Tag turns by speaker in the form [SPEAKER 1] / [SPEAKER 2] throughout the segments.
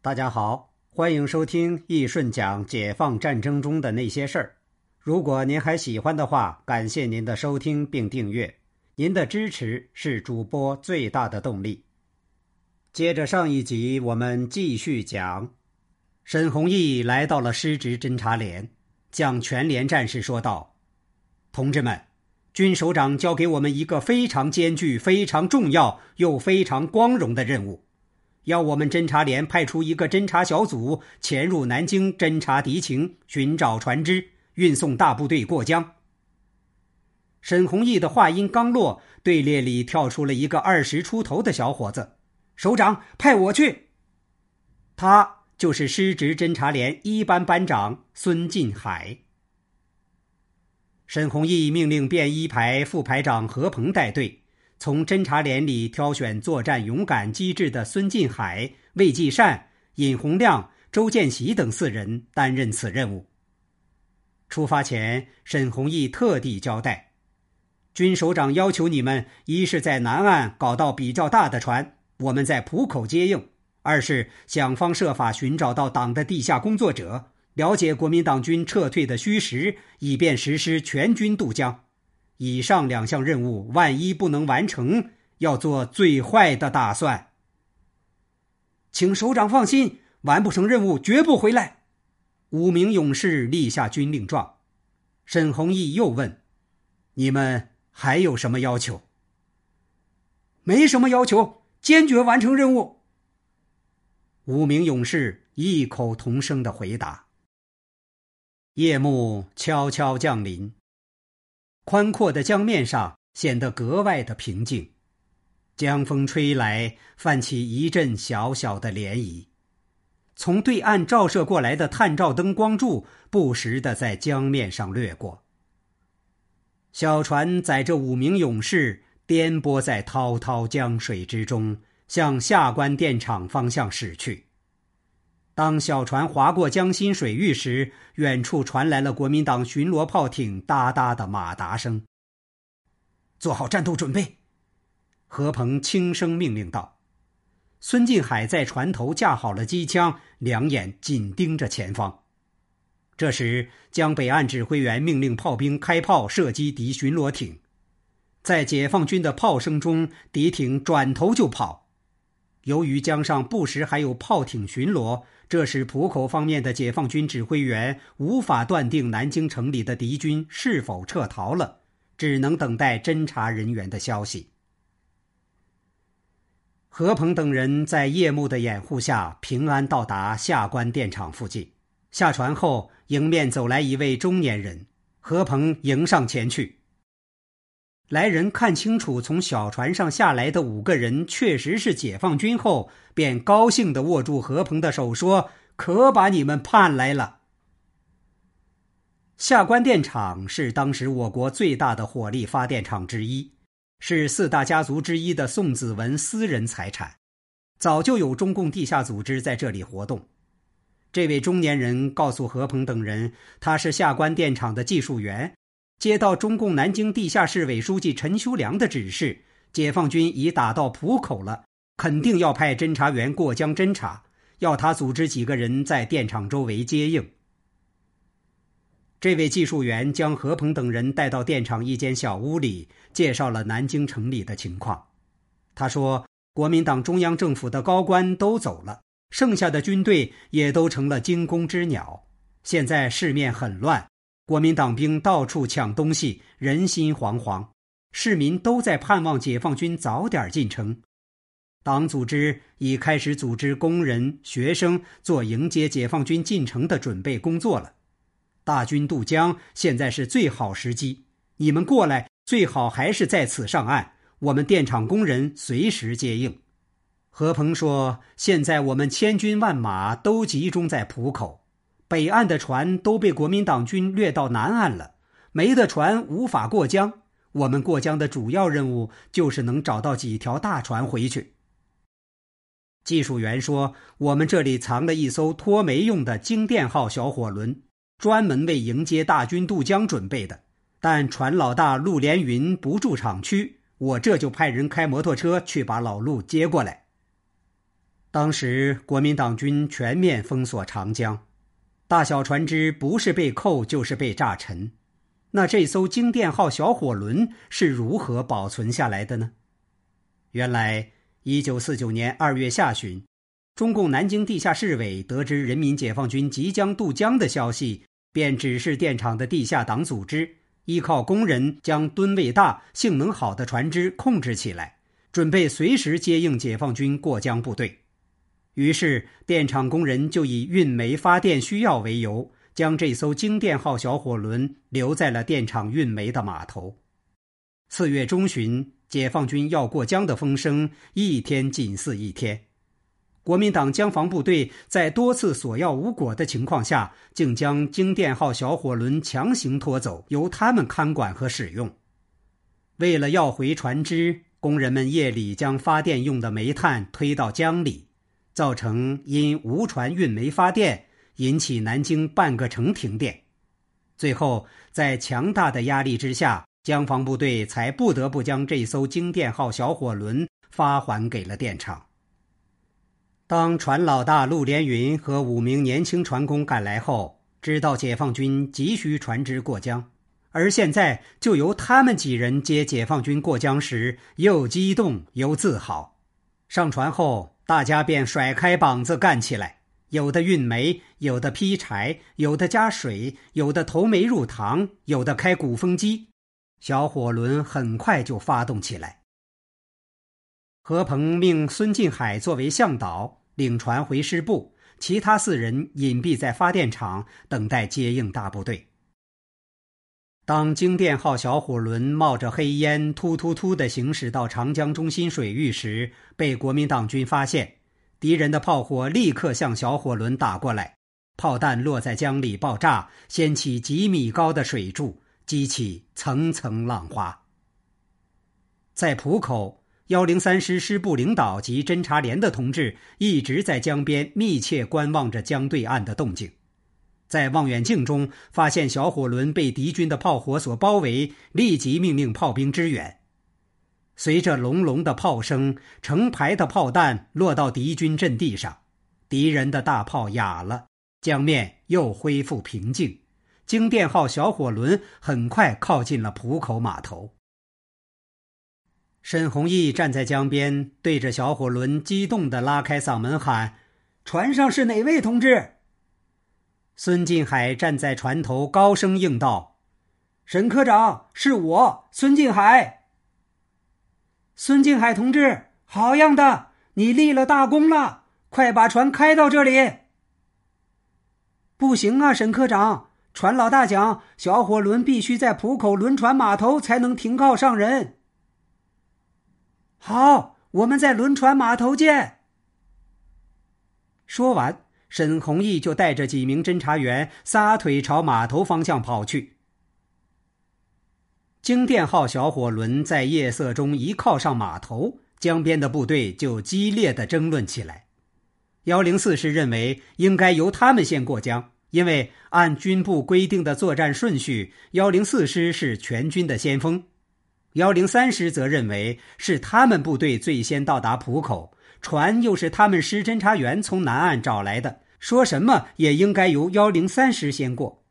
[SPEAKER 1] 大家好，欢迎收听易顺讲解放战争中的那些事儿。如果您还喜欢的话，感谢您的收听并订阅，您的支持是主播最大的动力。接着上一集，我们继续讲，沈弘毅来到了师职侦察连，向全连战士说道：“同志们，军首长交给我们一个非常艰巨、非常重要又非常光荣的任务。”要我们侦察连派出一个侦察小组潜入南京侦察敌情，寻找船只，运送大部队过江。沈弘毅的话音刚落，队列里跳出了一个二十出头的小伙子：“首长派我去。”他就是师职侦察连一班班长孙进海。沈弘毅命令便衣排副排长何鹏带队。从侦察连里挑选作战勇敢机智的孙进海、魏继善、尹洪亮、周建喜等四人担任此任务。出发前，沈弘毅特地交代：军首长要求你们，一是在南岸搞到比较大的船，我们在浦口接应；二是想方设法寻找到党的地下工作者，了解国民党军撤退的虚实，以便实施全军渡江。以上两项任务，万一不能完成，要做最坏的打算。请首长放心，完不成任务绝不回来。五名勇士立下军令状。沈弘毅又问：“你们还有什么要求？”“没什么要求，坚决完成任务。”五名勇士异口同声的回答。夜幕悄悄降临。宽阔的江面上显得格外的平静，江风吹来，泛起一阵小小的涟漪。从对岸照射过来的探照灯光柱不时的在江面上掠过。小船载着五名勇士颠簸在滔滔江水之中，向下关电厂方向驶去。当小船划过江心水域时，远处传来了国民党巡逻炮艇哒哒的马达声。做好战斗准备，何鹏轻声命令道。孙进海在船头架好了机枪，两眼紧盯着前方。这时，江北岸指挥员命令炮兵开炮射击敌巡逻艇。在解放军的炮声中，敌艇转头就跑。由于江上不时还有炮艇巡逻。这使浦口方面的解放军指挥员无法断定南京城里的敌军是否撤逃了，只能等待侦查人员的消息。何鹏等人在夜幕的掩护下平安到达下关电厂附近。下船后，迎面走来一位中年人，何鹏迎上前去。来人看清楚从小船上下来的五个人确实是解放军后，便高兴地握住何鹏的手说：“可把你们盼来了。”下关电厂是当时我国最大的火力发电厂之一，是四大家族之一的宋子文私人财产，早就有中共地下组织在这里活动。这位中年人告诉何鹏等人，他是下关电厂的技术员。接到中共南京地下市委书记陈修良的指示，解放军已打到浦口了，肯定要派侦察员过江侦察，要他组织几个人在电厂周围接应。这位技术员将何鹏等人带到电厂一间小屋里，介绍了南京城里的情况。他说：“国民党中央政府的高官都走了，剩下的军队也都成了惊弓之鸟，现在市面很乱。”国民党兵到处抢东西，人心惶惶，市民都在盼望解放军早点进城。党组织已开始组织工人、学生做迎接解放军进城的准备工作了。大军渡江，现在是最好时机。你们过来，最好还是在此上岸，我们电厂工人随时接应。何鹏说：“现在我们千军万马都集中在浦口。”北岸的船都被国民党军掠到南岸了，没的船无法过江。我们过江的主要任务就是能找到几条大船回去。技术员说：“我们这里藏了一艘拖煤用的京电号小火轮，专门为迎接大军渡江准备的。但船老大陆连云不住厂区，我这就派人开摩托车去把老陆接过来。”当时国民党军全面封锁长江，大小船只不是被扣就是被炸沉。那这艘京电号小火轮是如何保存下来的呢？原来，一九四九年二月下旬，中共南京地下市委得知人民解放军即将渡江的消息，便指示电厂的地下党组织，依靠工人将吨位大、性能好的船只控制起来，准备随时接应解放军过江部队。于是，电厂工人就以运煤发电需要为由。将这艘京电号小火轮留在了电厂运煤的码头。四月中旬，解放军要过江的风声一天紧似一天。国民党江防部队在多次索要无果的情况下，竟将京电号小火轮强行拖走，由他们看管和使用。为了要回船只，工人们夜里将发电用的煤炭推到江里，造成因无船运煤发电。引起南京半个城停电，最后在强大的压力之下，江防部队才不得不将这艘京电号小火轮发还给了电厂。当船老大陆连云和五名年轻船工赶来后，知道解放军急需船只过江，而现在就由他们几人接解放军过江时，又激动又自豪。上船后，大家便甩开膀子干起来。有的运煤，有的劈柴，有的加水，有的投煤入塘，有的开鼓风机，小火轮很快就发动起来。何鹏命孙进海作为向导，领船回师部，其他四人隐蔽在发电厂，等待接应大部队。当京电号小火轮冒着黑烟，突突突地行驶到长江中心水域时，被国民党军发现。敌人的炮火立刻向小火轮打过来，炮弹落在江里爆炸，掀起几米高的水柱，激起层层浪花。在浦口，幺零三师师部领导及侦察连的同志一直在江边密切观望着江对岸的动静，在望远镜中发现小火轮被敌军的炮火所包围，立即命令炮兵支援。随着隆隆的炮声，成排的炮弹落到敌军阵地上，敌人的大炮哑了，江面又恢复平静。京电号小火轮很快靠近了浦口码头。沈弘毅站在江边，对着小火轮激动地拉开嗓门喊：“船上是哪位同志？”孙进海站在船头，高声应道：“沈科长，是我，孙进海。”孙静海同志，好样的！你立了大功了，快把船开到这里。不行啊，沈科长，船老大讲，小火轮必须在浦口轮船码头才能停靠上人。好，我们在轮船码头见。说完，沈弘毅就带着几名侦察员撒腿朝码头方向跑去。京电号小火轮在夜色中一靠上码头，江边的部队就激烈的争论起来。幺零四师认为应该由他们先过江，因为按军部规定的作战顺序，幺零四师是全军的先锋。幺零三师则认为是他们部队最先到达浦口，船又是他们师侦察员从南岸找来的，说什么也应该由幺零三师先过。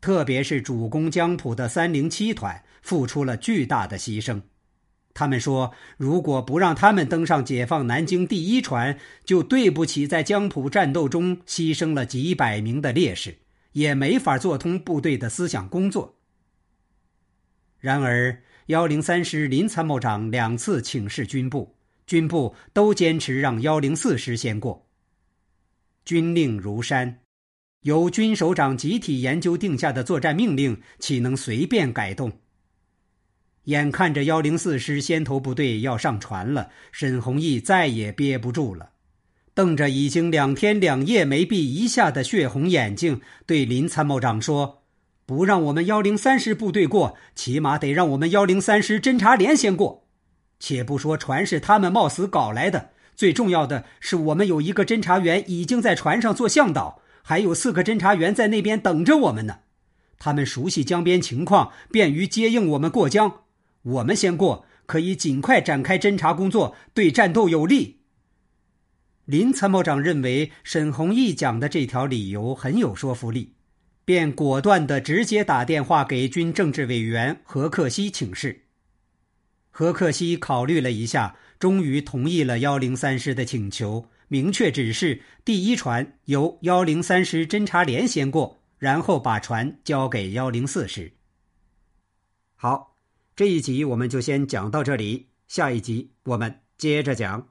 [SPEAKER 1] 特别是主攻江浦的三零七团付出了巨大的牺牲。他们说，如果不让他们登上解放南京第一船，就对不起在江浦战斗中牺牲了几百名的烈士，也没法做通部队的思想工作。然而，幺零三师林参谋长两次请示军部，军部都坚持让幺零四师先过。军令如山。由军首长集体研究定下的作战命令，岂能随便改动？眼看着幺零四师先头部队要上船了，沈弘毅再也憋不住了，瞪着已经两天两夜没闭一下的血红眼睛，对林参谋长说：“不让我们幺零三师部队过，起码得让我们幺零三师侦察连先过。且不说船是他们冒死搞来的，最重要的是，我们有一个侦察员已经在船上做向导。”还有四个侦察员在那边等着我们呢，他们熟悉江边情况，便于接应我们过江。我们先过，可以尽快展开侦查工作，对战斗有利。林参谋长认为沈弘毅讲的这条理由很有说服力，便果断地直接打电话给军政治委员何克西请示。何克西考虑了一下，终于同意了幺零三师的请求，明确指示第一船由幺零三师侦察连先过，然后把船交给幺零四师。好，这一集我们就先讲到这里，下一集我们接着讲。